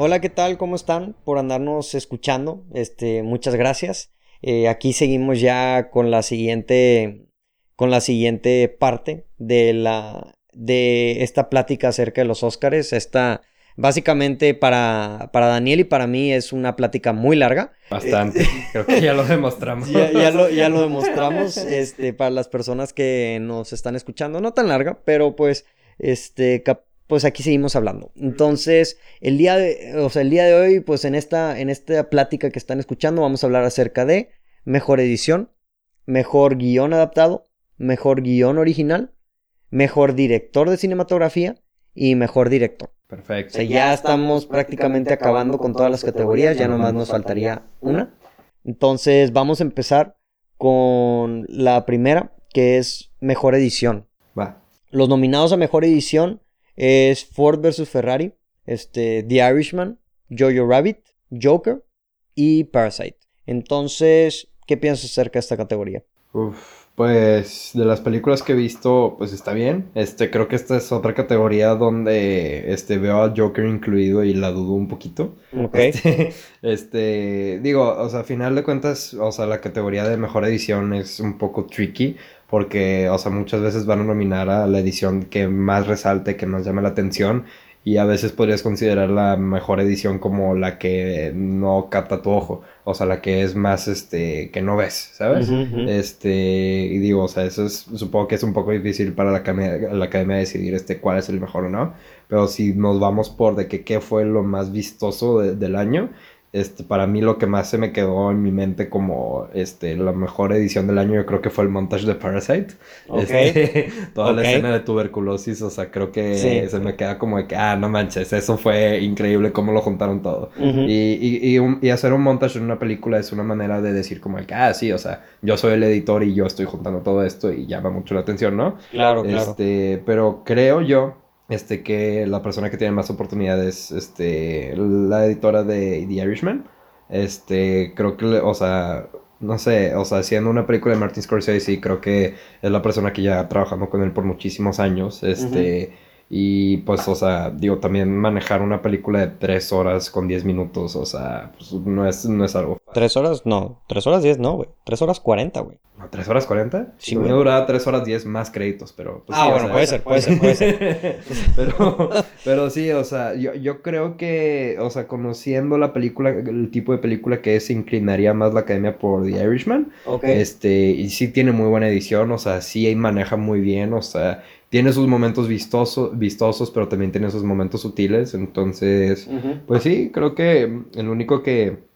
Hola, ¿qué tal? ¿Cómo están? Por andarnos escuchando. Este, muchas gracias. Eh, aquí seguimos ya con la siguiente, con la siguiente parte de la, de esta plática acerca de los Óscares. Esta, básicamente para, para Daniel y para mí es una plática muy larga. Bastante, creo que ya lo demostramos. ya, ya, lo, ya lo demostramos, este, para las personas que nos están escuchando, no tan larga, pero pues, este, pues aquí seguimos hablando. Entonces, el día de, o sea, el día de hoy, pues en esta, en esta plática que están escuchando, vamos a hablar acerca de mejor edición, mejor guion adaptado, mejor guion original, mejor director de cinematografía y mejor director. Perfecto. O sea, ya estamos prácticamente acabando con todas las categorías, ya nomás nos faltaría una. Entonces, vamos a empezar con la primera, que es mejor edición. Va. Los nominados a mejor edición es Ford vs. Ferrari, este, The Irishman, Jojo Rabbit, Joker y Parasite. Entonces, ¿qué piensas acerca de esta categoría? Uf, pues de las películas que he visto, pues está bien. Este, creo que esta es otra categoría donde este, veo a Joker incluido y la dudo un poquito. Ok. Este, este, digo, o sea, a final de cuentas, o sea, la categoría de mejor edición es un poco tricky porque, o sea, muchas veces van a nominar a la edición que más resalte, que más llame la atención, y a veces podrías considerar la mejor edición como la que no capta tu ojo, o sea, la que es más, este, que no ves, ¿sabes? Ujú, ujú. Este, y digo, o sea, eso es, supongo que es un poco difícil para la academia, la academia decidir, este, cuál es el mejor o no, pero si nos vamos por de que qué fue lo más vistoso de- del año, este, para mí lo que más se me quedó en mi mente como este, la mejor edición del año, yo creo que fue el montaje de Parasite. Ok. Este, toda la escena de tuberculosis, o sea, creo que Sí. se me queda como de que, ah, no manches, eso fue increíble cómo lo juntaron todo. Y, y, y, un- y hacer un montaje en una película es una manera de decir como de que, ah, sí, o sea, yo soy el editor y yo estoy juntando todo esto y llama mucho la atención, ¿no? Claro, claro. Este, pero creo yo este, que la persona que tiene más oportunidades, este, la editora de The Irishman, este, creo que, o sea, no sé, o sea, haciendo una película de Martin Scorsese, creo que es la persona que ya trabajando con él por muchísimos años, este, y pues, o sea, digo, también manejar una película de tres horas con diez minutos, o sea, pues no es, no es algo ¿Tres horas? No, tres horas diez no, güey. Tres horas cuarenta, güey. ¿No, ¿Tres horas cuarenta? Sí, Sí, me güey. duraba tres horas diez más créditos, pero... pues, Ah, sí, o bueno, sea, puede ser, puede ser, puede ser. pero, pero sí, o sea, yo, yo creo que, o sea, conociendo la película, el tipo de película que es, se inclinaría más la academia por The Irishman. Ok. Este, y sí tiene muy buena edición, o sea, sí maneja muy bien, o sea, tiene sus momentos vistosos, vistosos, pero también tiene sus momentos sutiles, entonces... Pues sí, creo que el único que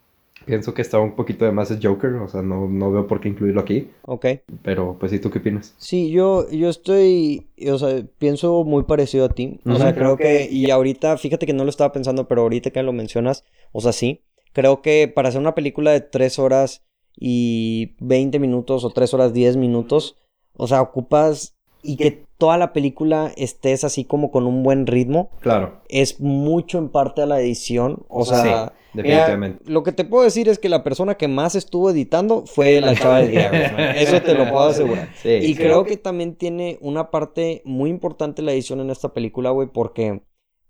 pienso que está un poquito de más es Joker, o sea, no, no veo por qué incluirlo aquí, Ok. pero pues sí, ¿tú qué opinas? Sí, yo, yo estoy, o sea, pienso muy parecido a ti. O sea, creo que, y ahorita, fíjate que no lo estaba pensando, pero ahorita que lo mencionas, o sea, sí. Creo que para hacer una película de 3 horas y 20 minutos o 3 horas 10 minutos, o sea, ocupas y que toda la película estés así como con un buen ritmo, Claro, es mucho en parte a la edición. O sea, sí, mira, definitivamente. lo que te puedo decir es que la persona que más estuvo editando fue la chava de The Irishman. Eso te lo puedo asegurar. Sí, Y sí. creo que también tiene una parte muy importante la edición en esta película, güey, porque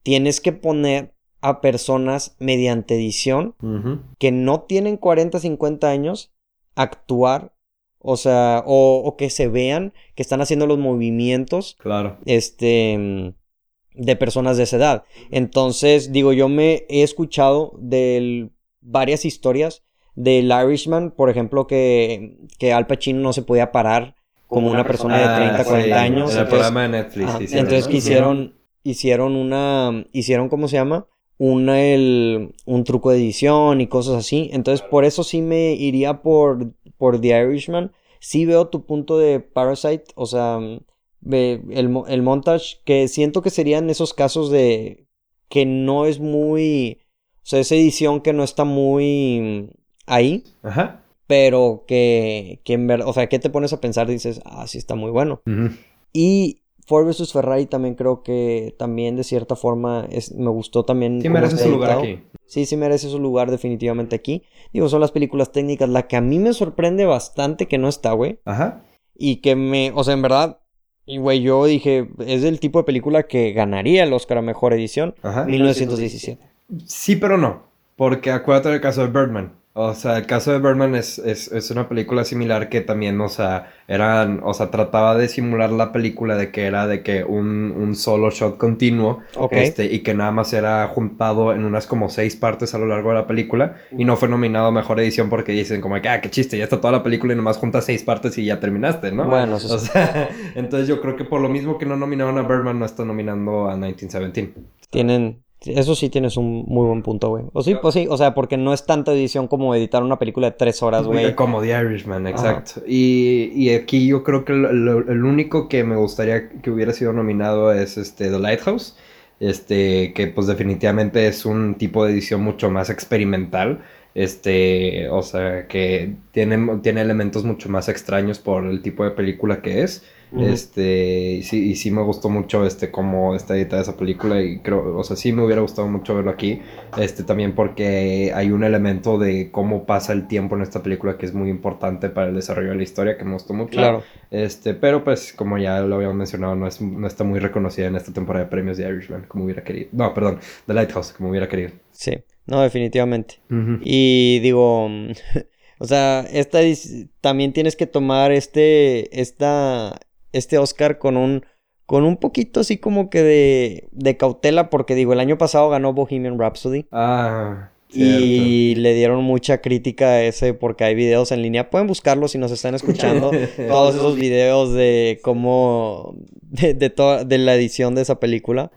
tienes que poner a personas mediante edición que no tienen 40, 50 años actuar, o sea, o, o que se vean que están haciendo los movimientos, Claro. este, de personas de esa edad. Entonces, digo, yo me he escuchado de varias historias del Irishman, por ejemplo, que, que Al Pacino no se podía parar como una persona de Ah, 30, sí, 40 años. En el entonces- programa de Netflix. Ajá, hicieron, entonces ¿no? que hicieron, hicieron una, hicieron, ¿cómo se llama? Una, el, un truco de edición y cosas así. Entonces, por eso sí me iría por, por The Irishman. Sí veo tu punto de Parasite, o sea, ve el, el montage, que siento que serían esos casos de que no es muy, o sea, esa edición que no está muy ahí, Ajá. pero que, que en verdad, o sea, que te pones a pensar, dices, ah, sí está muy bueno. Y Ford vs Ferrari también creo que también de cierta forma es, me gustó también. Sí merece su lugar aquí. Sí, sí merece su lugar definitivamente aquí. Digo, son las películas técnicas. La que a mí me sorprende bastante que no está, güey. Ajá. Y que me, o sea, en verdad, y güey, yo dije, es el tipo de película que ganaría el Oscar a Mejor Edición. Ajá. 1917. Sí, pero no. Porque acuérdate del caso de Birdman. O sea, el caso de Birdman es, es, es, una película similar que también, o sea, eran, o sea, trataba de simular la película de que era de que un, un solo shot continuo, este, y que nada más era juntado en unas como seis partes a lo largo de la película, y no fue nominado a Mejor Edición porque dicen como que, ah, qué chiste, ya está toda la película y nomás juntas seis partes y ya terminaste, ¿no? Bueno, eso o sea, entonces yo creo que por lo mismo que no nominaron a Birdman, no está nominando a 1917. Tienen, eso sí tienes un muy buen punto, güey. O sí, pues sí, o sea, porque no es tanta edición como editar una película de tres horas, güey. Como The Irishman, exacto. Y, y, aquí yo creo que el único que me gustaría que hubiera sido nominado es este The Lighthouse. Este, que pues definitivamente es un tipo de edición mucho más experimental. Este, o sea, que tiene, tiene elementos mucho más extraños por el tipo de película que es. Este, y sí, y sí me gustó mucho este cómo está editada esa película y creo, o sea, sí me hubiera gustado mucho verlo aquí. Este, también porque hay un elemento de cómo pasa el tiempo en esta película que es muy importante para el desarrollo de la historia que me gustó mucho. Claro. Este, pero pues como ya lo habíamos mencionado, no, es, no está muy reconocida en esta temporada de premios de Irishman como hubiera querido. No, perdón, The Lighthouse como hubiera querido. Sí, no, definitivamente. Y digo, o sea, esta también tienes que tomar este, esta este Oscar con un, con un poquito así como que de, de cautela, porque digo, el año pasado ganó Bohemian Rhapsody. Ah. Y le dieron mucha crítica a ese porque hay videos en línea. Pueden buscarlos si nos están escuchando. todos esos videos de cómo. de, de, de la edición de esa película.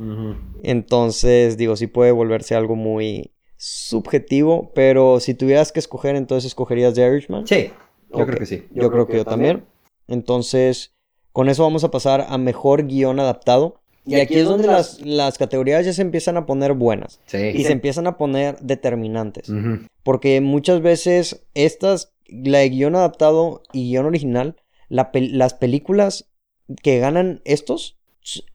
Entonces, digo, sí puede volverse algo muy subjetivo. Pero si tuvieras que escoger, entonces escogerías The Irishman. Sí, yo creo que sí. Yo, creo, que, yo también. Entonces, con eso vamos a pasar a mejor guion adaptado. Y aquí es donde las, las categorías ya se empiezan a poner buenas. Y se empiezan a poner determinantes. Porque muchas veces estas, la de guion adaptado y guion original, las películas que ganan estos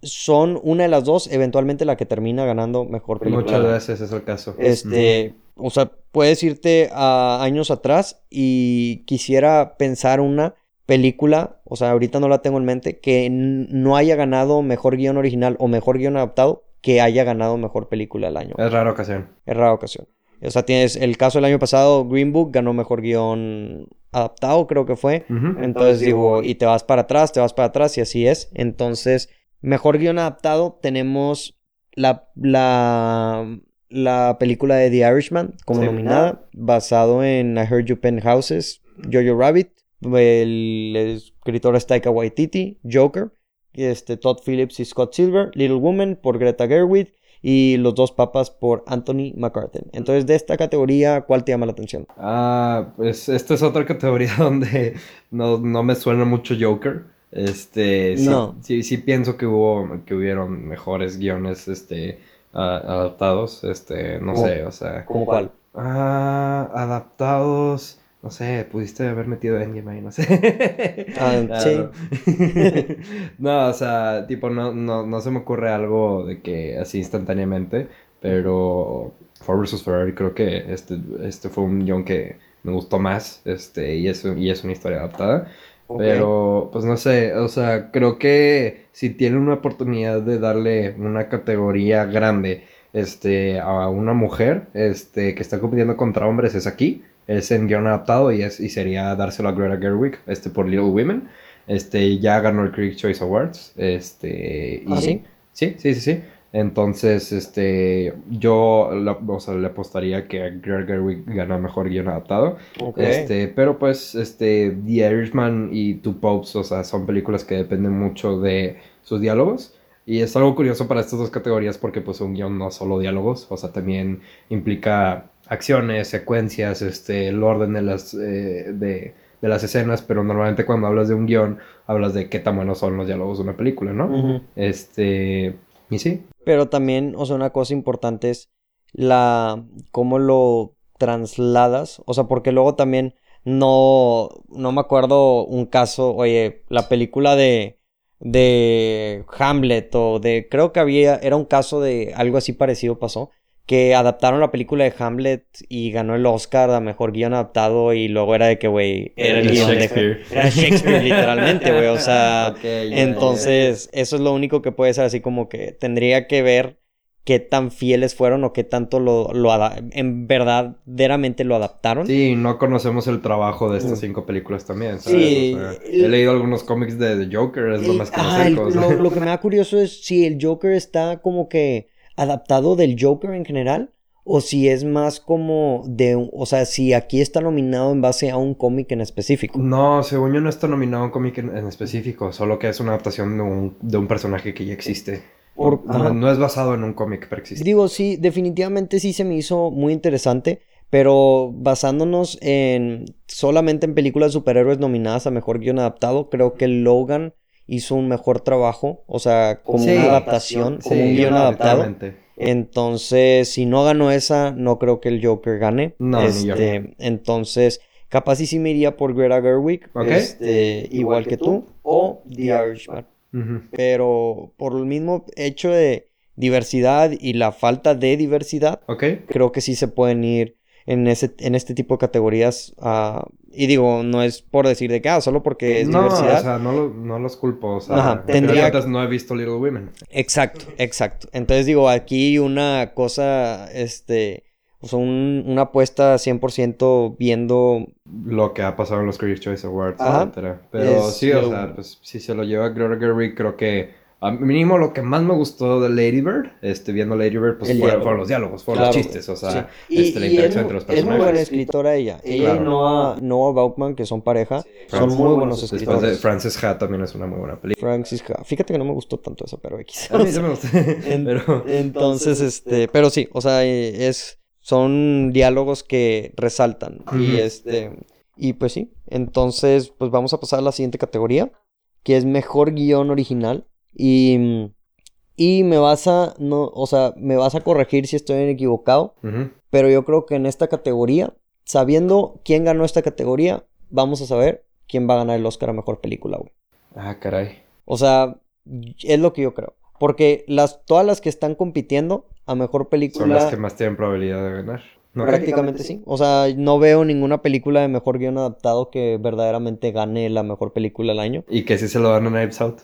son una de las dos, eventualmente la que termina ganando mejor película. Muchas veces es el caso. Este, o sea, puedes irte a años atrás y quisiera pensar una película, o sea, ahorita no la tengo en mente, que no haya ganado mejor guion original o mejor guion adaptado, que haya ganado mejor película del año. Es rara ocasión. Es rara ocasión. O sea, tienes el caso del año pasado, Green Book ganó mejor guion adaptado, creo que fue. Entonces digo, y te vas para atrás, te vas para atrás, y así es. Entonces, mejor guion adaptado, tenemos la, la, la película de The Irishman como nominada, basado en I Heard You Penthouses, Jojo Rabbit. El escritor es Taika Waititi, Joker, este, Todd Phillips y Scott Silver, Little Woman por Greta Gerwig y Los dos papas por Anthony McCarthy. Entonces, de esta categoría, ¿cuál te llama la atención? Ah, pues esta es otra categoría donde no, me suena mucho Joker. Este, sí, no. sí, sí, pienso que hubo, que hubieron mejores guiones, este, adaptados, este, no sé, o sea. ¿Cómo cuál? Ah, adaptados. No sé, pudiste haber metido Endgame ahí, no sé. Ah, sí. no, o sea, tipo, no, no, no se me ocurre algo de que así instantáneamente, pero Ford vs. Ferrari creo que este, este fue un guion que me gustó más, este, y es, y es una historia adaptada. Pero, pues no sé, o sea, creo que si tienen una oportunidad de darle una categoría grande este, a una mujer este, que está compitiendo contra hombres, es aquí es en guion adaptado y, es, y sería dárselo a Greta Gerwig este, por Little Women. Este, ya ganó el Critics Choice Awards. Este, y, ¿Ah, sí? Sí, sí, sí, sí. Entonces, este, yo o sea, le apostaría que Greta Gerwig gana mejor guion adaptado. Este, pero pues, este, The Irishman y Two Popes, o sea, son películas que dependen mucho de sus diálogos. Y es algo curioso para estas dos categorías porque pues un guion no solo diálogos, o sea, también implica acciones, secuencias, este, el orden de las, eh, de, las escenas, pero normalmente cuando hablas de un guion, hablas de qué tan buenos son los diálogos de una película, ¿no? Este, y sí. Pero también, o sea, una cosa importante es la, cómo lo trasladas, o sea, porque luego también no, no me acuerdo un caso, oye, la película de, de Hamlet o de, creo que había, era un caso de algo así parecido pasó, que adaptaron la película de Hamlet y ganó el Oscar a mejor guion adaptado y luego era de que, güey, era el guion de era Shakespeare literalmente, güey, o sea, entonces eso es lo único que puede ser así como que tendría que ver qué tan fieles fueron o qué tanto lo, lo en verdaderamente lo adaptaron. Sí, no conocemos el trabajo de estas mm. cinco películas también. Sí, he leído algunos cómics de The Joker, es lo más que ah, lo, lo que me da curioso es si el Joker está como que adaptado del Joker en general o si es más como de, o sea, si aquí está nominado en base a un cómic en específico. No, según yo no está nominado a un cómic en, específico, solo que es una adaptación de un, de un personaje que ya existe. no, es basado en un cómic, pero existe. Digo, sí, definitivamente sí se me hizo muy interesante, pero basándonos en solamente en películas de superhéroes nominadas a mejor guion adaptado, creo que Logan hizo un mejor trabajo, o sea, como una adaptación, como un guion adaptado. Entonces, si no ganó esa, no creo que el Joker gane. No, este, Entonces, capaz sí, sí me iría por Greta Gerwig, este, igual que tú, o The Irishman. Pero por el mismo hecho de diversidad y la falta de diversidad, creo que sí se pueden ir en, ese, en este tipo de categorías. Uh, y digo, no es por decir de que, ah, solo porque es no, diversidad. o sea, no, no los culpo. O sea, tendría... no he visto Little Women. Exacto, exacto. Entonces digo, aquí una cosa, este... O sea, un, una apuesta 100% viendo... Lo que ha pasado en los Critics' Choice Awards, etcétera. Pero sí, o sea, pues si se lo lleva Gerwig, creo que a mínimo lo que más me gustó de Lady Bird, este, viendo Lady Bird, pues fueron, los diálogos, fueron los chistes, o sea, este, la interacción entre los personajes. Es muy buena escritora ella. Ella y Noah, Noah Bautman, que son pareja, son muy buenos escritores. Después de Frances Ha también es una muy buena película. Frances Ha. Fíjate que no me gustó tanto eso, pero X. A mí sí me gustó. pero... Entonces, este, pero sí, o sea, es, son diálogos que resaltan. Y este, y pues sí, entonces, pues vamos a pasar a la siguiente categoría, que es mejor guion original. Y, y me vas a, no, o sea, me vas a corregir si estoy equivocado, pero yo creo que en esta categoría, sabiendo quién ganó esta categoría, vamos a saber quién va a ganar el Oscar a Mejor Película, güey. Ah, caray. O sea, es lo que yo creo. Porque las, todas las que están compitiendo a Mejor Película... Son las que más tienen probabilidad de ganar. Prácticamente sí. O sea, no veo ninguna película de mejor guion adaptado que verdaderamente gane la mejor película del año. Y que sí se lo dan a Knives Out.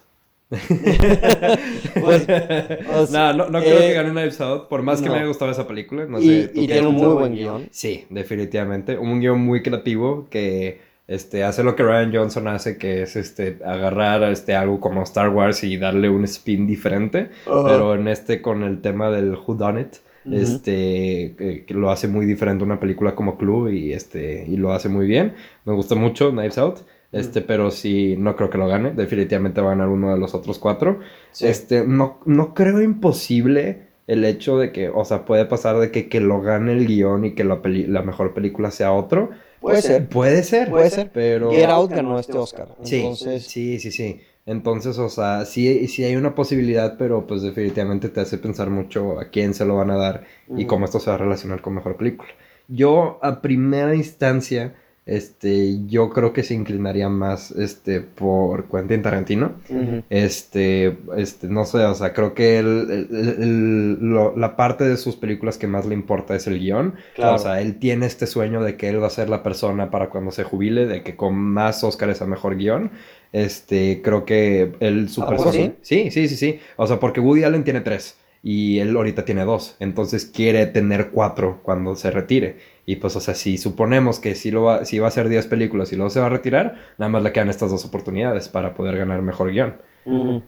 Pues, no, no, no creo que eh, gane Knives Out, por más que me haya gustado esa película. y, tiene un muy buen guion. Sí, definitivamente. Un guion muy creativo que este, hace lo que Ryan Johnson hace, que es este, agarrar este, algo como Star Wars y darle un spin diferente. Pero en este, con el tema del Who Done It. Este, que lo hace muy diferente una película como Club y, este, y lo hace muy bien. Me gusta mucho Knives Out. Este, pero sí, no creo que lo gane. Definitivamente va a ganar uno de los otros cuatro. Este, no, no creo imposible el hecho de que, o sea, puede pasar de que, que lo gane el guion y que la, la mejor película sea otro. Puede ser. Puede ser. Puede ser. Pero... Get Out ganó este Oscar. Sí, sí, sí, sí. Entonces, o sea, sí, sí hay una posibilidad, pero pues definitivamente te hace pensar mucho a quién se lo van a dar y cómo esto se va a relacionar con mejor película. Yo, a primera instancia, este, yo creo que se inclinaría más, este, por Quentin Tarantino. Este, este, no sé, o sea, creo que la parte de sus películas que más le importa es el guion. O sea, él tiene este sueño de que él va a ser la persona para cuando se jubile, de que con más Oscars a mejor guion. Este, creo que él, su persona. ¿sí? sí, sí, sí, sí. O sea, porque Woody Allen tiene tres y él ahorita tiene dos. Entonces quiere tener cuatro cuando se retire. Y pues, o sea, si suponemos que si, lo va, si va a hacer 10 películas y luego se va a retirar, nada más le quedan estas dos oportunidades para poder ganar mejor guion.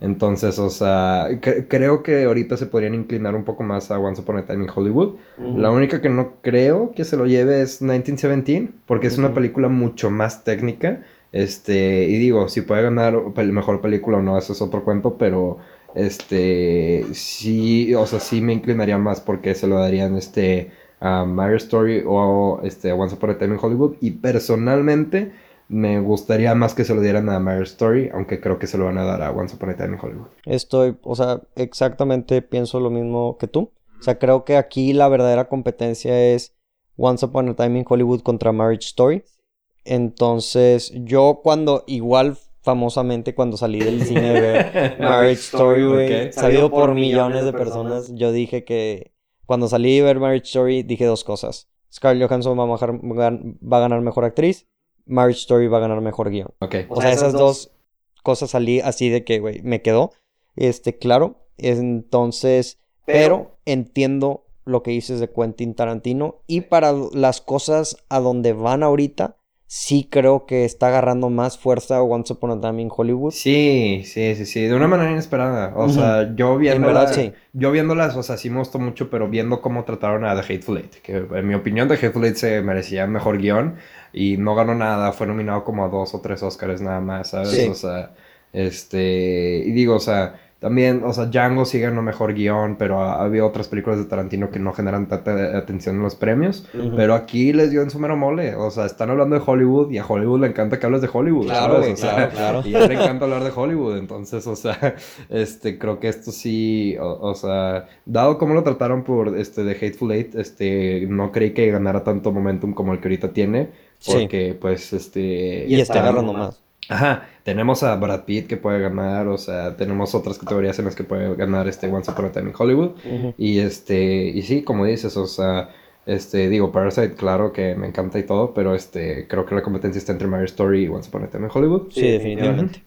Entonces, o sea, creo que ahorita se podrían inclinar un poco más a Once Upon a Time in Hollywood. La única que no creo que se lo lleve es 1917, porque es una película mucho más técnica. Este, y digo, si puede ganar mejor película o no, eso es otro cuento, pero este, sí, o sea, sí me inclinaría más porque se lo darían, este, a Marriage Story o este, Once Upon a Time in Hollywood. Y personalmente me gustaría más que se lo dieran a Marriage Story, aunque creo que se lo van a dar a Once Upon a Time in Hollywood. Estoy, o sea, exactamente pienso lo mismo que tú. O sea, creo que aquí la verdadera competencia es Once Upon a Time in Hollywood contra Marriage Story. Entonces, yo cuando igual famosamente cuando salí del cine de ver Marriage Story, sabido por millones de personas, yo dije que cuando salí de ver Marriage Story dije dos cosas. Scarlett Johansson va a, ganar mejor actriz, Marriage Story va a ganar mejor guion. Okay. O, sea, esas dos cosas salí así de que, güey, me quedó. Este, claro. Entonces, Pero entiendo lo que dices de Quentin Tarantino y para las cosas a donde van ahorita, sí creo que está agarrando más fuerza Once Upon a Time in Hollywood. Sí, sí, sí, sí, de una manera inesperada. O sea, yo viéndolas, sí. yo viéndolas, o sea, sí me gustó mucho, pero viendo cómo trataron a The Hateful Eight, que en mi opinión The Hateful Eight se merecía mejor guion y no ganó nada, fue nominado como a dos o tres Oscars nada más, ¿sabes? O sea, este, y digo, o sea, también, o sea, Django sigue en lo mejor guion, pero había otras películas de Tarantino que no generan tanta atención en los premios. Pero aquí les dio en su mero mole. O sea, están hablando de Hollywood y a Hollywood le encanta que hables de Hollywood. Claro, claro, claro. Y a él le encanta hablar de Hollywood. Entonces, o sea, este, creo que esto sí, o, sea, dado cómo lo trataron por este de Hateful Eight, este, no creí que ganara tanto momentum como el que ahorita tiene. Porque, pues, este. Y está agarrando más. Ajá, tenemos a Brad Pitt que puede ganar, o sea, tenemos otras categorías en las que puede ganar este Once Upon a Time in Hollywood. Y este, y sí, como dices, o sea, este, digo, Parasite, claro que me encanta y todo, pero este, creo que la competencia está entre Marriage Story y Once Upon a Time in Hollywood. Sí, definitivamente.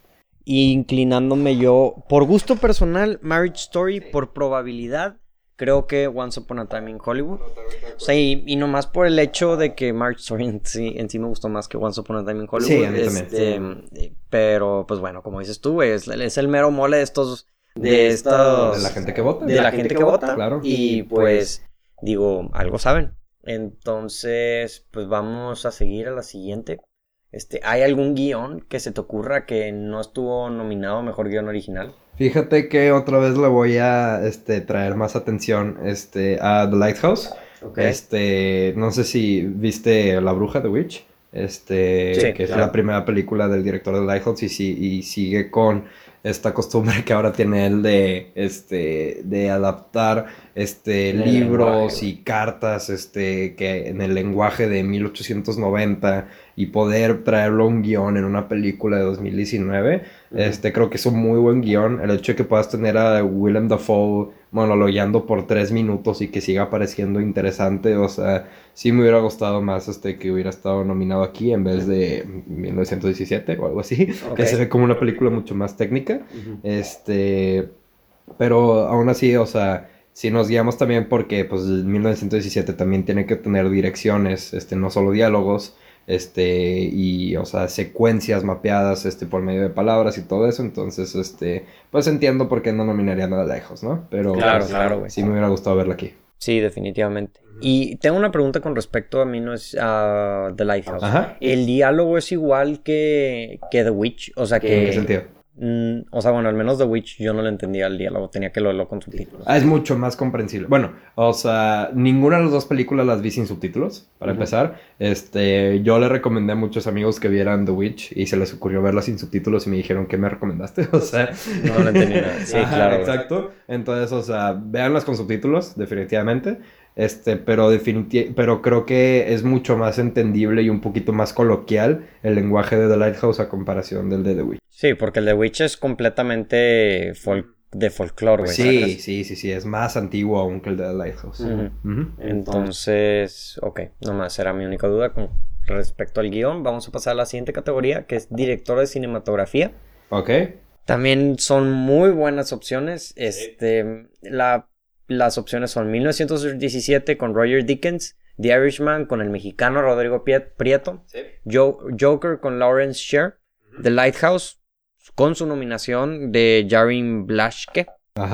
inclinándome yo, por gusto personal, Marriage Story, por probabilidad, creo que Once Upon a Time in Hollywood. O sea, y, y nomás por el hecho de que March Story en sí, en sí me gustó más que Once Upon a Time in Hollywood. Sí, a mí este, Pero, pues bueno, como dices tú, es, es el mero mole de estos... De, estos, de la gente que vota. De, la, gente, que, vota. Claro. Y pues, digo, algo saben. Entonces, pues vamos a seguir a la siguiente. Este, ¿Hay algún guion que se te ocurra que no estuvo nominado a Mejor Guión Original? Fíjate que otra vez le voy a este, traer más atención este, a The Lighthouse. Este, no sé si viste La Bruja, The Witch. Este, que es la primera película del director de Lighthouse y, y sigue con esta costumbre que ahora tiene él de, este, de adaptar este, libros y cartas este, que en el lenguaje de 1890 y poder traerlo a un guion en una película de 2019. este, creo que es un muy buen guion. El hecho de que puedas tener a Willem Dafoe monologueando por tres minutos y que siga pareciendo interesante, o sea, sí me hubiera gustado más este, que hubiera estado nominado aquí en vez de 1917 o algo así, que se ve como una película mucho más técnica. Este, pero aún así, o sea si nos guiamos también porque pues 1917 también tiene que tener direcciones, este, no solo diálogos, este, y, o sea, secuencias mapeadas, este, por medio de palabras y todo eso, entonces, este, pues entiendo por qué no nominaría nada lejos, ¿no? Pero, claro, pues, claro, sí me hubiera gustado verla aquí. Sí, definitivamente. Y tengo una pregunta con respecto a mí, no es a The Lighthouse. Ajá. ¿El diálogo es igual que, que The Witch? O sea que... ¿En qué sentido? Mm, o sea, bueno, al menos The Witch yo no le entendía el diálogo, tenía que leerlo con subtítulos. Ah, es mucho más comprensible. Bueno, o sea, ninguna de las dos películas las vi sin subtítulos, para empezar. Este, yo le recomendé a muchos amigos que vieran The Witch y se les ocurrió verla sin subtítulos y me dijeron, ¿qué me recomendaste? O sea, no lo entendí nada. Sí, claro. Exacto. Entonces, o sea, véanlas con subtítulos, definitivamente. Este, pero, pero creo que es mucho más entendible y un poquito más coloquial el lenguaje de The Lighthouse a comparación del de The Witch. Sí, porque el The Witch es completamente de folclore, güey. Sí, sí, sí, sí, es más antiguo aún que el de The Lighthouse. Entonces, ok, nomás era mi única duda con respecto al guion. Vamos a pasar a la siguiente categoría, que es director de cinematografía. Ok. También son muy buenas opciones. Este, la las opciones son 1917 con Roger Dickens, The Irishman con el mexicano Rodrigo Prieto, Joker con Lawrence Sher, The Lighthouse con su nominación de Jarin Blaschke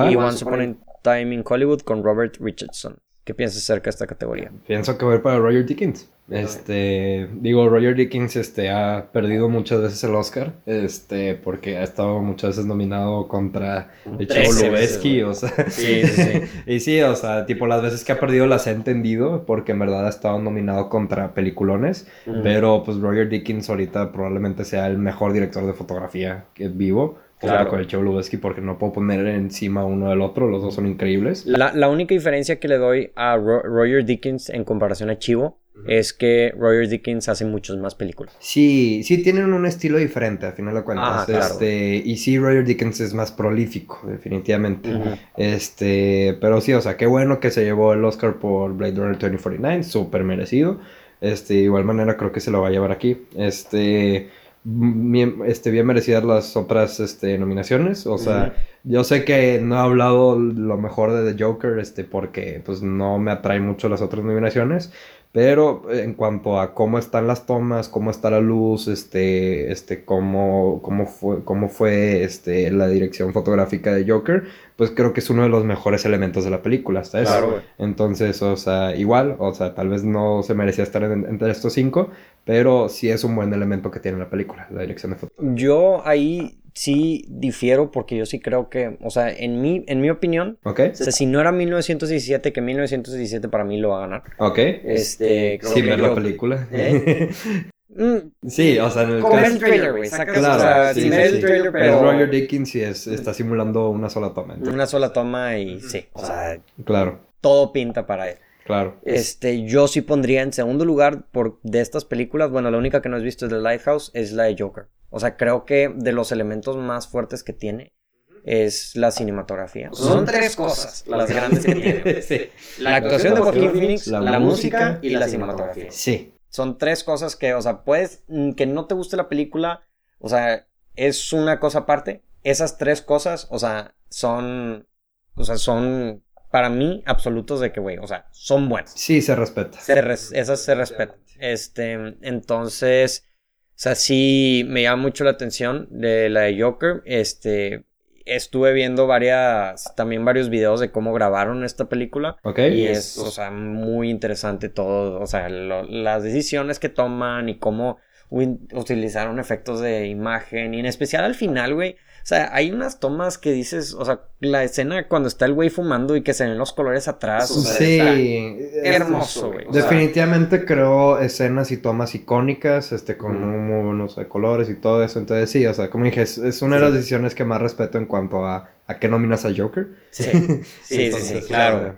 y Once Upon a Time in Hollywood con Robert Richardson. ¿Qué piensas acerca de esta categoría? Pienso que va a ir para Roger Dickens. Este, digo, Roger Dickens este, ha perdido muchas veces el Oscar, este, porque ha estado muchas veces nominado contra el Chavo Lubezki, o sea, sí, sí, sí. y sí, o sea, tipo las veces que ha perdido las ha entendido, porque en verdad ha estado nominado contra peliculones, pero pues Roger Dickens ahorita probablemente sea el mejor director de fotografía que vivo. Claro. con el Chavo Lubezki porque no puedo poner encima uno del otro, los dos son increíbles. La, la única diferencia que le doy a Roger Dickens en comparación a Chivo es que Roger Dickens hace muchas más películas. Sí, sí tienen un estilo diferente, a final de cuentas. este, y sí, Roger Dickens es más prolífico, definitivamente. Este, pero sí, o sea, qué bueno que se llevó el Oscar por Blade Runner 2049, súper merecido. Este, de igual manera creo que se lo va a llevar aquí. Este, bien, este, bien merecidas las otras este, nominaciones. O sea, yo sé que no he hablado lo mejor de The Joker, este, porque pues no me atrae mucho las otras nominaciones. Pero en cuanto a cómo están las tomas, cómo está la luz, este, este, cómo, cómo fue, cómo fue este, la dirección fotográfica de Joker, pues creo que es uno de los mejores elementos de la película, hasta eso. Claro, Entonces, o sea, igual, o sea, tal vez no se merecía estar entre estos cinco, pero sí es un buen elemento que tiene la película, la dirección de fotografía. Yo ahí sí difiero porque yo sí creo que, o sea, en mi, en mi opinión, okay. o sea, si no era 1917, que 1917 para mí lo va a ganar. Ok. Este, sí, ver la película. ¿Eh? Mm, sí, o sea, en el caso... el trailer, güey. Claro, o sea, sí, el trailer, pero... Roger Dickens sí es, está simulando una sola toma. Una sola toma y sí, o sea... Claro. Todo pinta para él. Claro. Este, yo sí pondría en segundo lugar por, de estas películas, bueno, la única que no he visto es The Lighthouse, es la de Joker. O sea, creo que de los elementos más fuertes que tiene es la cinematografía. son tres cosas las grandes que tiene. La actuación de Joaquín Phoenix, la, música y la cinematografía. Sí. Son tres cosas que, o sea, puedes mm, que no te guste la película, o sea, es una cosa aparte. Esas tres cosas, o sea, son, o sea, son para mí absolutos de que, güey, o sea, son buenas. Sí, se respeta. esas se respetan. Este, entonces, o sea, sí me llama mucho la atención de la de Joker. Este, estuve viendo varias, también varios videos de cómo grabaron esta película. Ok. Y es, o sea, muy interesante todo, o sea, las decisiones que toman y cómo utilizaron efectos de imagen. Y en especial al final, güey. O sea, hay unas tomas que dices, o sea, la escena cuando está el güey fumando y que se ven los colores atrás. O sea, sí. hermoso, güey. Definitivamente creó escenas y tomas icónicas, este, con unos colores y todo eso. Entonces, sí, o sea, como dije, es, una de las decisiones que más respeto en cuanto a a qué nominas a Joker. Sí, sí, sí, claro.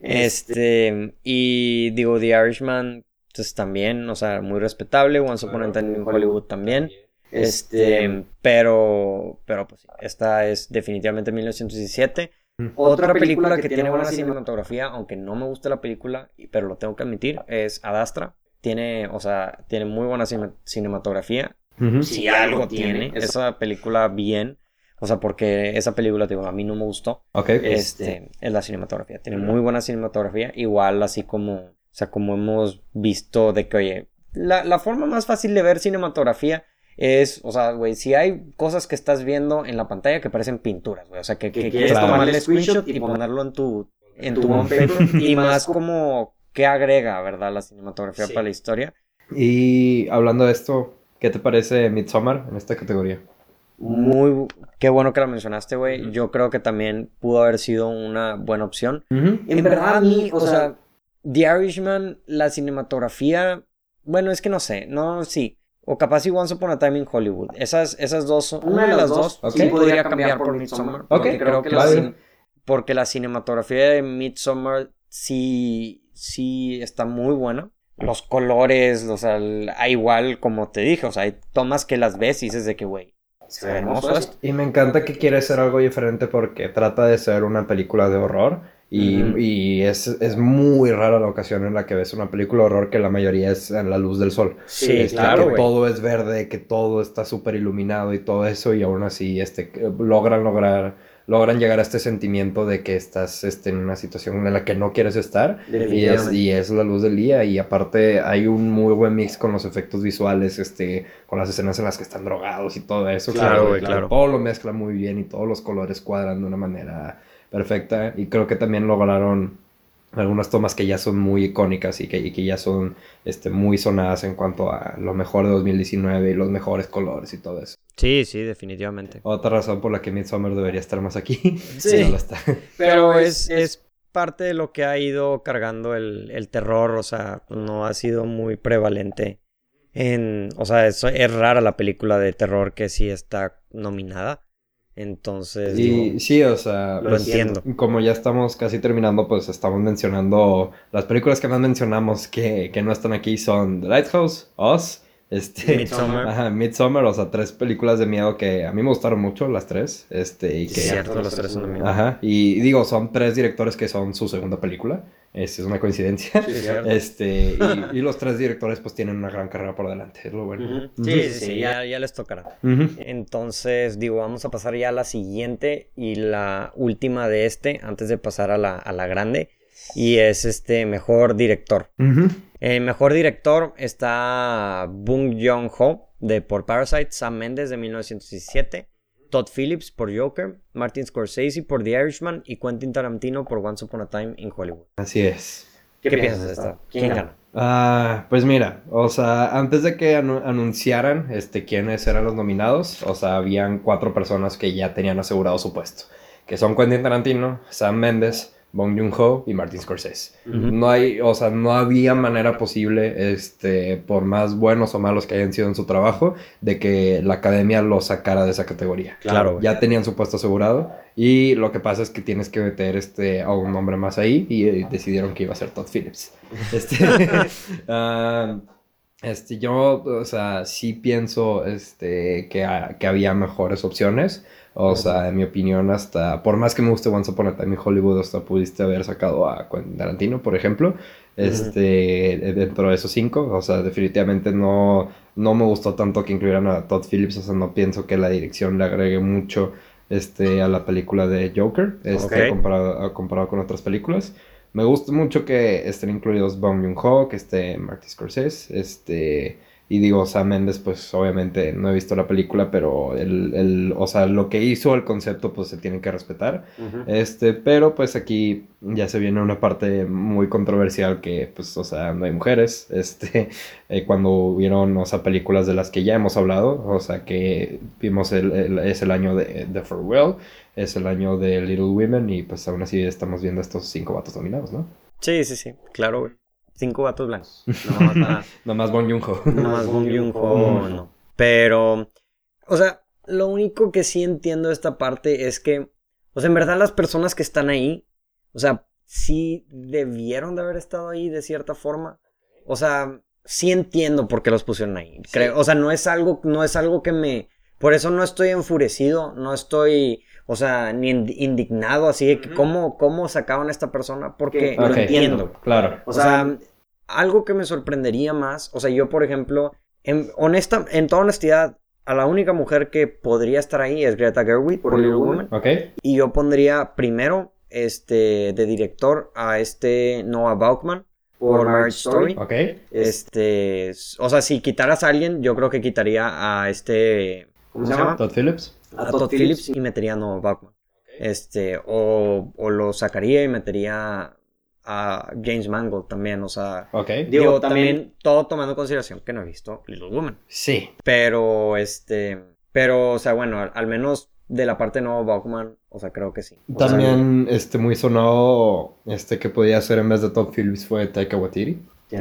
Este, y digo, The Irishman, pues también, o sea, muy respetable. Once Upon a Time in Hollywood también. Este, este, pero, pero pues esta es definitivamente 1917. Otra película que tiene buena cinematografía, aunque no me gusta la película, pero lo tengo que admitir, es Adastra. Tiene, o sea, tiene muy buena cinematografía. Si algo tiene, esa película bien. O sea, porque esa película, digo, a mí no me gustó. Ok. Este, es la cinematografía. Tiene muy buena cinematografía. Igual, así como, o sea, como hemos visto de que, oye, la, la forma más fácil de ver cinematografía es, o sea, güey, si hay cosas que estás viendo en la pantalla que parecen pinturas, güey, o sea, que, quieres tomar el screenshot y ponerlo en tu, en tu y más como qué agrega, ¿verdad? La cinematografía para la historia. Y hablando de esto, ¿qué te parece Midsommar en esta categoría? Muy, qué bueno que la mencionaste, güey. Yo creo que también pudo haber sido una buena opción. En verdad, a mí, o sea, The Irishman, la cinematografía, bueno, es que no sé, no, sí. O capaz y Once Upon a Time in Hollywood. Esas, esas dos, una de las dos sí podría cambiar por Midsommar. Porque creo que la, porque la cinematografía de Midsommar sí, sí está muy buena. Los colores, o sea, igual como te dije, o sea, hay tomas que las ves y dices de que, güey, se ve hermoso esto. Y me encanta que quiere ser algo diferente porque trata de ser una película de horror y, es, muy rara la ocasión en la que ves una película de horror que la mayoría es en la luz del sol. Sí, este, claro. Que todo es verde, que todo está súper iluminado y todo eso, y aún así este, logran lograr logran llegar a este sentimiento de que estás este, en una situación en la que no quieres estar y es, y es la luz del día y aparte hay un muy buen mix con los efectos visuales, este, con las escenas en las que están drogados y todo eso. Claro, claro. claro. Todo lo mezcla muy bien y todos los colores cuadran de una manera perfecta. Y creo que también lograron algunas tomas que ya son muy icónicas y que, que ya son este, muy sonadas en cuanto a lo mejor de 2019 y los mejores colores y todo eso. Sí, sí, definitivamente. Otra razón por la que Midsommar debería estar más aquí. Sí, está. pero es, es parte de lo que ha ido cargando el, el terror, o sea, no ha sido muy prevalente en, o sea, es, es rara la película de terror que sí está nominada. Entonces. Y sí, o sea. Lo entiendo. Como ya estamos casi terminando, pues estamos mencionando. Las películas que más mencionamos que, que no están aquí son The Lighthouse, Us, este, Midsommar. Ajá, Midsommar, o sea, tres películas de miedo que a mí me gustaron mucho, las tres. Este, y que. Cierto, las tres son de miedo. Ajá. Y digo, son tres directores que son su segunda película. Es, es una coincidencia. Sí, este, y, y los tres directores pues tienen una gran carrera por delante, es lo bueno. Sí, sí, sí, ya, ya les tocará. Entonces, digo, vamos a pasar ya a la siguiente y la última de este, antes de pasar a la, a la grande. Y es este mejor director. El mejor director está Bong Joon-ho de por Parasite, Sam Mendes de 1917, Todd Phillips por Joker, Martin Scorsese por The Irishman y Quentin Tarantino por Once Upon a Time in Hollywood. Así es. ¿Qué, piensas de esta? ¿Quién gana? Ah, pues mira, o sea, antes de que anu- anunciaran este, quiénes eran los nominados, o sea, habían cuatro personas que ya tenían asegurado su puesto, que son Quentin Tarantino, Sam Mendes, Bong Joon-ho y Martin Scorsese. Ujú. No hay, o sea, no había manera posible, este, por más buenos o malos que hayan sido en su trabajo, de que la academia lo sacara de esa categoría. Claro. Ya tenían su puesto asegurado y lo que pasa es que tienes que meter este, a un nombre más ahí y, eh, decidieron que iba a ser Todd Phillips. Este, ah, este, yo, o sea, sí pienso este, que, que había mejores opciones. O sea, en mi opinión, hasta, por más que me guste Once Upon a Time in Hollywood, hasta pudiste haber sacado a Quentin Tarantino, por ejemplo, este, dentro de esos cinco. O sea, definitivamente no, no me gustó tanto que incluyeran a Todd Phillips. O sea, no pienso que la dirección le agregue mucho este, a la película de Joker, este, comparado, comparado con otras películas. Me gusta mucho que estén incluidos Bong Joon-ho, que esté Martin Scorsese, este... Y digo, Sam Mendes, pues obviamente no he visto la película, pero el, el, o sea, lo que hizo, el concepto, pues se tiene que respetar. Este, pero pues aquí ya se viene una parte muy controversial que, pues, o sea, no hay mujeres. Este, eh, cuando hubieron, o sea, películas de las que ya hemos hablado, o sea, que vimos el, el- es el año de The Farewell, es el año de Little Women y pues aún así estamos viendo estos cinco vatos dominados, ¿no? Sí, sí, sí, claro, güey. Cinco gatos blancos. No, no, Nomás Bong Joon-ho. no más Bong Joon-ho, no. Pero, o sea, lo único que sí entiendo de esta parte es que, o sea, en verdad las personas que están ahí, o sea, sí debieron de haber estado ahí de cierta forma. O sea, sí entiendo por qué los pusieron ahí. Creo, o sea, no es algo, no es algo que me, por eso no estoy enfurecido, no estoy, o sea, ni ind- indignado así de que cómo, cómo sacaban a esta persona, porque lo entiendo. Claro. O sea, algo que me sorprendería más, o sea, yo por ejemplo, en, honesta, en toda honestidad, a la única mujer que podría estar ahí es Greta Gerwig por Little Woman. Ok. Y yo pondría primero, este, de director a este Noah Bauchman por Marriage Story. Ok. Este, o sea, si quitaras a alguien, yo creo que quitaría a este, ¿cómo se llama? Todd Phillips. A Todd Phillips y metería a Noah Bauchman. Este, o, o lo sacaría y metería a James Mangold también, o sea, Ok. Digo, también todo tomando en consideración que no he visto Little Woman. Sí. Pero, este, pero, o sea, bueno, al, al menos de la parte de Noah Bauchman, o sea, creo que sí. O sea, También, este, muy sonado, este, que podía ser en vez de Todd Phillips fue Taika Waititi. Sí.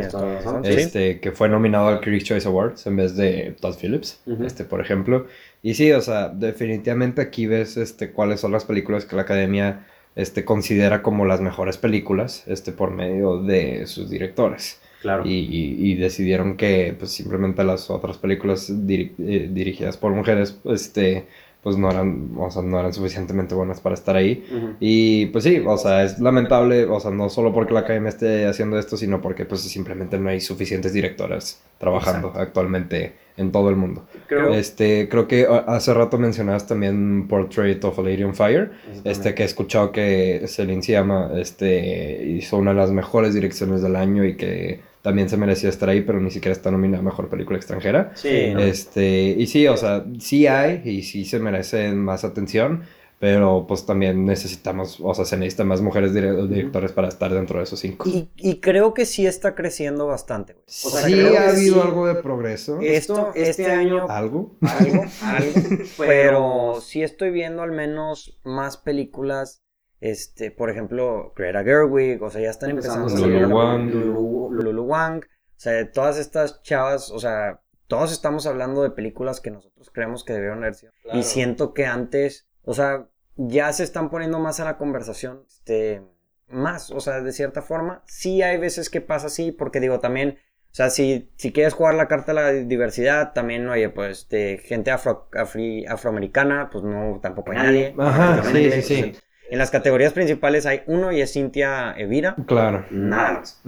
Este, que fue nominado al Critics' Choice Awards en vez de Todd Phillips, Ujú. este, por ejemplo. Y sí, o sea, definitivamente aquí ves, este, cuáles son las películas que la academia, este, considera como las mejores películas, este, por medio de sus directores. Claro. Y, y- y decidieron que, pues, simplemente las otras películas eh, dirigidas por mujeres, este, pues, no eran, o sea, no eran suficientemente buenas para estar ahí. Y pues sí, o sea, es lamentable, o sea, no solo porque la academia esté haciendo esto, sino porque pues simplemente no hay suficientes directoras trabajando Exacto. actualmente en todo el mundo. Creo Este, creo que a- hace rato mencionabas también Portrait of a Lady on Fire, este que he escuchado que Celine Sciamma este, hizo una de las mejores direcciones del año y que también se merecía estar ahí, pero ni siquiera está nominada a Mejor Película Extranjera. Sí, no. Este, y sí, o sea, sí hay y sí se merecen más atención, pero pues también necesitamos, o sea, se necesitan más mujeres dire- directores para estar dentro de esos cinco. Y, y creo que sí está creciendo bastante. O sea, sí creo ha habido sí. algo de progreso. Esto, este año, ¿Algo? algo, algo, pero sí estoy viendo al menos más películas, este, por ejemplo, Greta Gerwig, o sea, ya están empezando a salir Wang. Lulu, Lulu Wang, o sea, todas estas chavas, o sea, todos estamos hablando de películas que nosotros creemos que debieron haber sido. Y siento que antes, o sea, ya se están poniendo más a la conversación, este, más, o sea, de cierta forma, sí hay veces que pasa así, porque digo, también, o sea, si, si quieres jugar la carta de la diversidad, también, oye, pues, de gente afro, afri- afroamericana, pues no, tampoco hay nadie. Ajá, sí, sí, sí. En las categorías principales hay uno y es Cintia Evira. Claro. Nada más.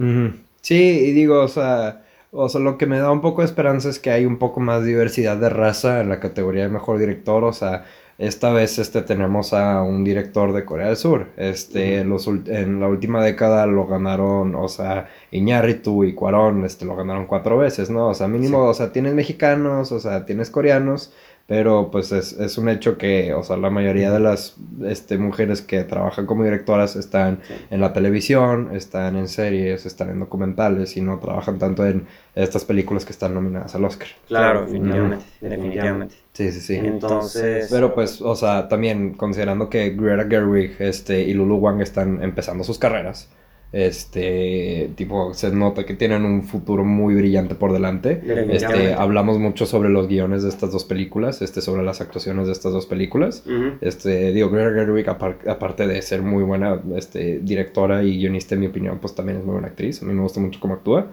Sí, y digo, o sea, o sea, lo que me da un poco de esperanza es que hay un poco más diversidad de raza en la categoría de mejor director, o sea, esta vez este tenemos a un director de Corea del Sur. Este, los en la última década lo ganaron, o sea, Iñárritu y Cuarón, este, lo ganaron cuatro veces, ¿no? O sea, mínimo, o sea, tienes mexicanos, o sea, tienes coreanos, pero pues es, es un hecho que, o sea, la mayoría de las este, mujeres que trabajan como directoras están en la televisión, están en series, están en documentales y no trabajan tanto en estas películas que están nominadas al Oscar. Claro, definitivamente. no, Definitivamente. Sí, sí, sí. Entonces. Pero pues, o sea, también considerando que Greta Gerwig este, y Lulu Wang están empezando sus carreras, este, tipo, se nota que tienen un futuro muy brillante por delante. Este, hablamos mucho sobre los guiones de estas dos películas, este, sobre las actuaciones de estas dos películas. Este, digo, Greta Gerwig, apar- aparte de ser muy buena este, directora y guionista, en mi opinión, pues también es muy buena actriz. A mí me gusta mucho cómo actúa.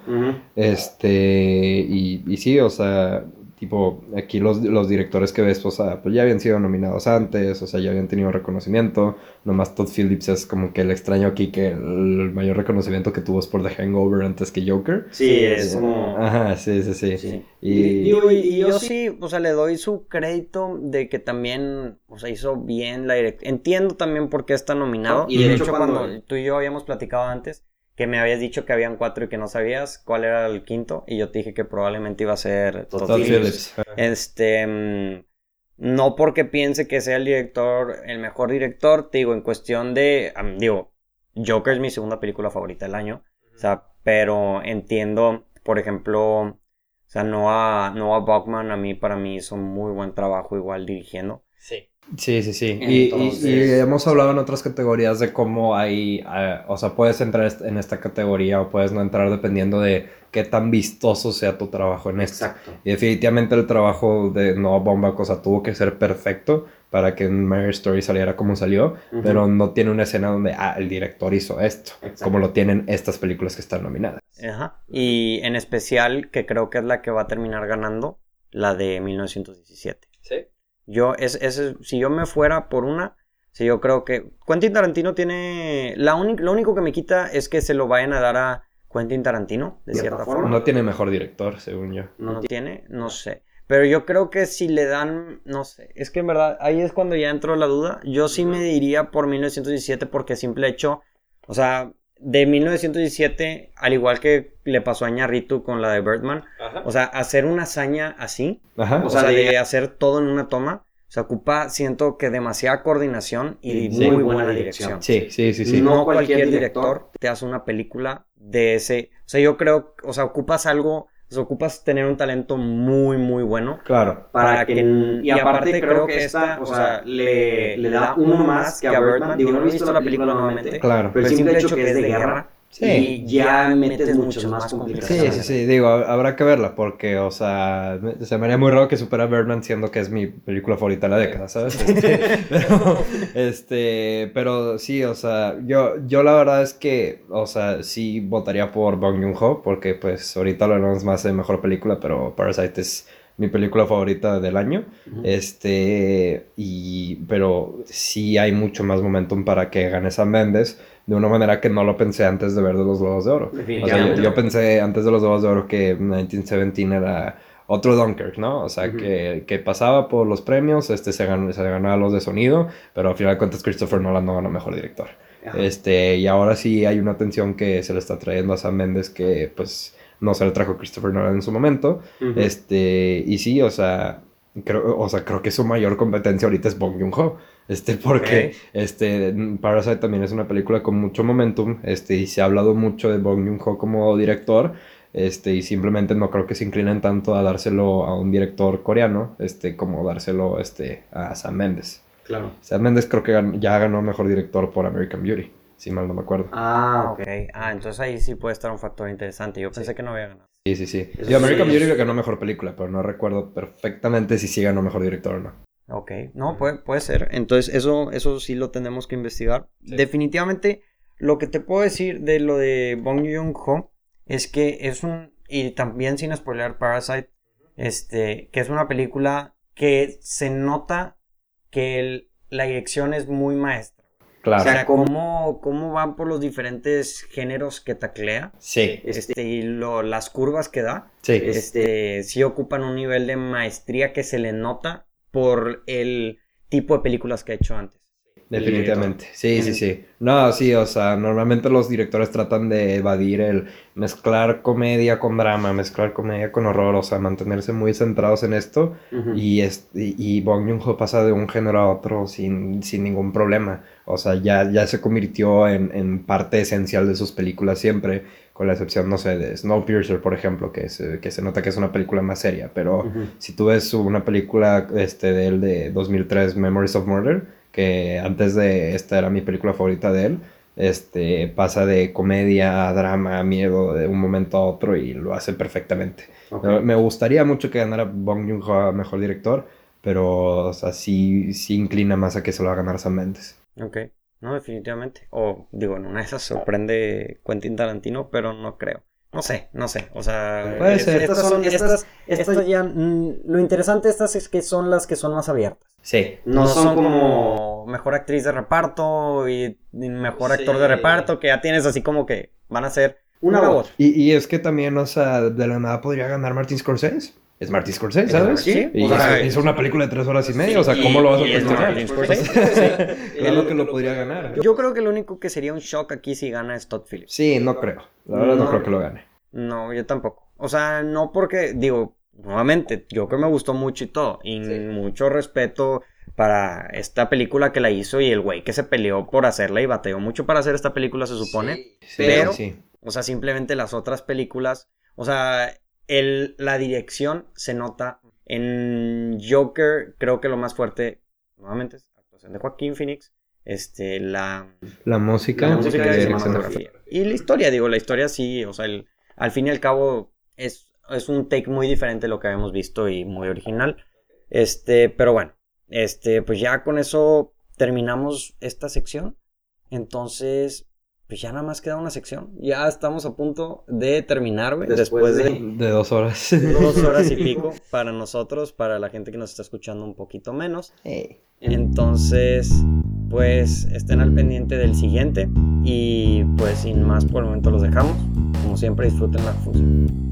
Este, y, y sí, o sea, tipo, aquí los, los directores que ves, o sea, pues ya habían sido nominados antes, o sea, ya habían tenido reconocimiento. Nomás Todd Phillips es como que el extraño aquí que el mayor reconocimiento que tuvo es por The Hangover antes que Joker. Sí, es como... Ajá, sí, sí, sí. Sí. Y, Digo, y, y yo sí, o sea, le doy su crédito de que también, o sea, hizo bien la dirección. Entiendo también por qué está nominado. Y Y de de hecho, hecho, cuando... cuando- tú y yo habíamos platicado antes, que me habías dicho que habían cuatro y que no sabías cuál era el quinto, y yo te dije que probablemente iba a ser Phillips. Phillips. Ajá. Este, mm, no porque piense que sea el director, el mejor director, te digo, en cuestión de, digo, Joker es mi segunda película favorita del año, o sea, pero entiendo, por ejemplo, o sea, Noah, Noah Bachman a mí, para mí hizo muy buen trabajo igual dirigiendo. Sí. Sí, sí, sí. Y, y- Entonces- y hemos hablado en otras categorías de cómo hay, eh, o sea, puedes entrar en esta categoría o puedes no entrar dependiendo de qué tan vistoso sea tu trabajo en esto. Exacto. Y definitivamente el trabajo de Noah Baumbach, o sea, tuvo que ser perfecto para que Marriage Story saliera como salió, pero no tiene una escena donde, ah, el director hizo esto, Exacto. como lo tienen estas películas que están nominadas. Ajá. Y en especial, que creo que es la que va a terminar ganando, la de 1917. Yo, es, es- si yo me fuera por una, si yo creo que Quentin Tarantino tiene, la lo único que me quita es que se lo vayan a dar a Quentin Tarantino, de Cierta cierta forma. forma. No tiene mejor director, según yo. No No tiene- tiene, no sé. Pero yo creo que si le dan, no sé, es que en verdad ahí es cuando ya entró la duda. Yo sí me diría por 1917 porque simple hecho, o sea, de 1917, al igual que le pasó a Ñarritu con la de Birdman, o sea, hacer una hazaña así, Ajá. o sea, de hacer todo en una toma, se ocupa, siento que demasiada coordinación y Sí. muy buena dirección. sí, sí, sí, sí. No, No cualquier, cualquier director, director te hace una película de ese. O sea, yo creo, o sea, ocupas algo, o sea, ocupas tener un talento muy, muy bueno. Claro. Para que. Y aparte creo que esta, o sea, le, le da uno más que a Birdman. Digo, no he visto la película nuevamente. Claro. Pero el simple hecho que es de guerra. Sí. Y ya metes muchas más Sí, complicaciones. sí, sí, digo, ha- habrá que verla porque, o sea, se me haría muy raro que supera a Birdman siendo que es mi película favorita de la década, ¿sabes? Este, pero, este, pero sí, o sea, yo, yo la verdad es que, o sea, sí votaría por Bong Joon-ho porque, pues, ahorita lo hablamos más de mejor película, pero Parasite es mi película favorita del año, este, y, pero sí hay mucho más momentum para que gane Sam Mendes de una manera que no lo pensé antes de ver de los Globos de Oro. O sea, yo, pensé antes de los Globos de Oro que 1917 era otro Dunkirk, ¿no? O sea, que, que pasaba por los premios, este se, ganó, se ganaba los de sonido, pero al final de cuentas Christopher Nolan no ganó mejor director. Ajá. Este, y ahora sí hay una atención que se le está trayendo a Sam Mendes que pues no se le trajo Christopher Nolan en su momento. Este, y sí, o sea, creo, o sea, creo que su mayor competencia ahorita es Bong Joon-ho. Este, porque Ok. este, Parasite también es una película con mucho momentum, este, y se ha hablado mucho de Bong Joon-ho como director, este, y simplemente no creo que se inclinen tanto a dárselo a un director coreano, este, como dárselo, este, a Sam Mendes. Claro. Sam Mendes creo que ya ganó mejor director por American Beauty, si mal no me acuerdo. Ah, Ok. Ah, entonces ahí sí puede estar un factor interesante. Yo pensé que no había ganado. Sí, sí, sí. Eso Y American sí es- Beauty ganó mejor película, pero no recuerdo perfectamente si sí ganó mejor director o no. Ok, no, puede, puede ser. Entonces, eso, eso sí lo tenemos que investigar. Sí. Definitivamente, lo que te puedo decir de lo de Bong Joon-ho es que es un, y también sin spoiler Parasite, este, que es una película que se nota que el- la dirección es muy maestra. Claro. O sea, cómo, cómo van por los diferentes géneros que taclea. sí, Este, y lo, las curvas que da. sí. Este, sí ocupan un nivel de maestría que se le nota por el tipo de películas que ha hecho antes. Definitivamente, sí, sí, sí. No, sí, o sea, normalmente los directores tratan de evadir el mezclar comedia con drama, mezclar comedia con horror, o sea, mantenerse muy centrados en esto. Y, es, y, y Bong Joon-ho pasa de un género a otro sin, sin ningún problema. O sea, ya, ya se convirtió en, en parte esencial de sus películas siempre, con la excepción, no sé, de Snowpiercer, por ejemplo, que se, que se nota que es una película más seria. Pero si tú ves una película este, de él de 2003, Memories of Murder, que antes de esta era mi película favorita de él, este, pasa de comedia a drama, a miedo de un momento a otro y lo hace perfectamente. Me- Me gustaría mucho que ganara Bong Joon-ho a Mejor Director, pero o sea, sí, sí inclina más a que se lo va a ganar Sam Mendes. Ok, no, definitivamente. O digo, en una de esas sorprende Quentin Tarantino, pero no creo. No sé, no sé. O sea, Puede es- ser. estas son, estas, estas ya, mm, lo interesante de estas es que son las que son más abiertas. Sí. No, son como mejor actriz de reparto y mejor actor de reparto, que ya tienes así como que van a ser Una una voz. otra. Y, y es que también, o sea, de la nada podría ganar Martin Scorsese. Es Martin Scorsese, ¿sabes? Sí, Y o sea, hizo, hizo una película de tres horas y media, o sea, ¿cómo lo vas a cuestionar? Martin Scorsese. Claro que lo podría ganar. Yo creo que lo único que sería un shock aquí si gana es Todd Phillips. Sí, no creo. La verdad no, No. creo que lo gane. No, yo tampoco. O sea, no porque, digo, nuevamente, yo que me gustó mucho y todo. Y mucho respeto para esta película que la hizo y el güey que se peleó por hacerla y bateó mucho para hacer esta película, se supone. Sí, Pero- sí. O sea, simplemente las otras películas. O sea, el, la dirección se nota. En Joker, creo que lo más fuerte, nuevamente, es la actuación de Joaquín Phoenix. Este, la, La música, la música y de. Y la historia, digo, la historia sí, o sea, el- al fin y al cabo es, es un take muy diferente de lo que habíamos visto y muy original. Este, pero bueno, este, pues ya con eso terminamos esta sección. Entonces, pues ya nada más queda una sección. Ya estamos a punto de terminar, güey. Después, Después de, de- dos horas. dos horas y pico para nosotros, para la gente que nos está escuchando un poquito menos. Ey. Entonces, pues estén al pendiente del siguiente. Y pues sin más por el momento los dejamos. Como siempre, disfruten la fusión.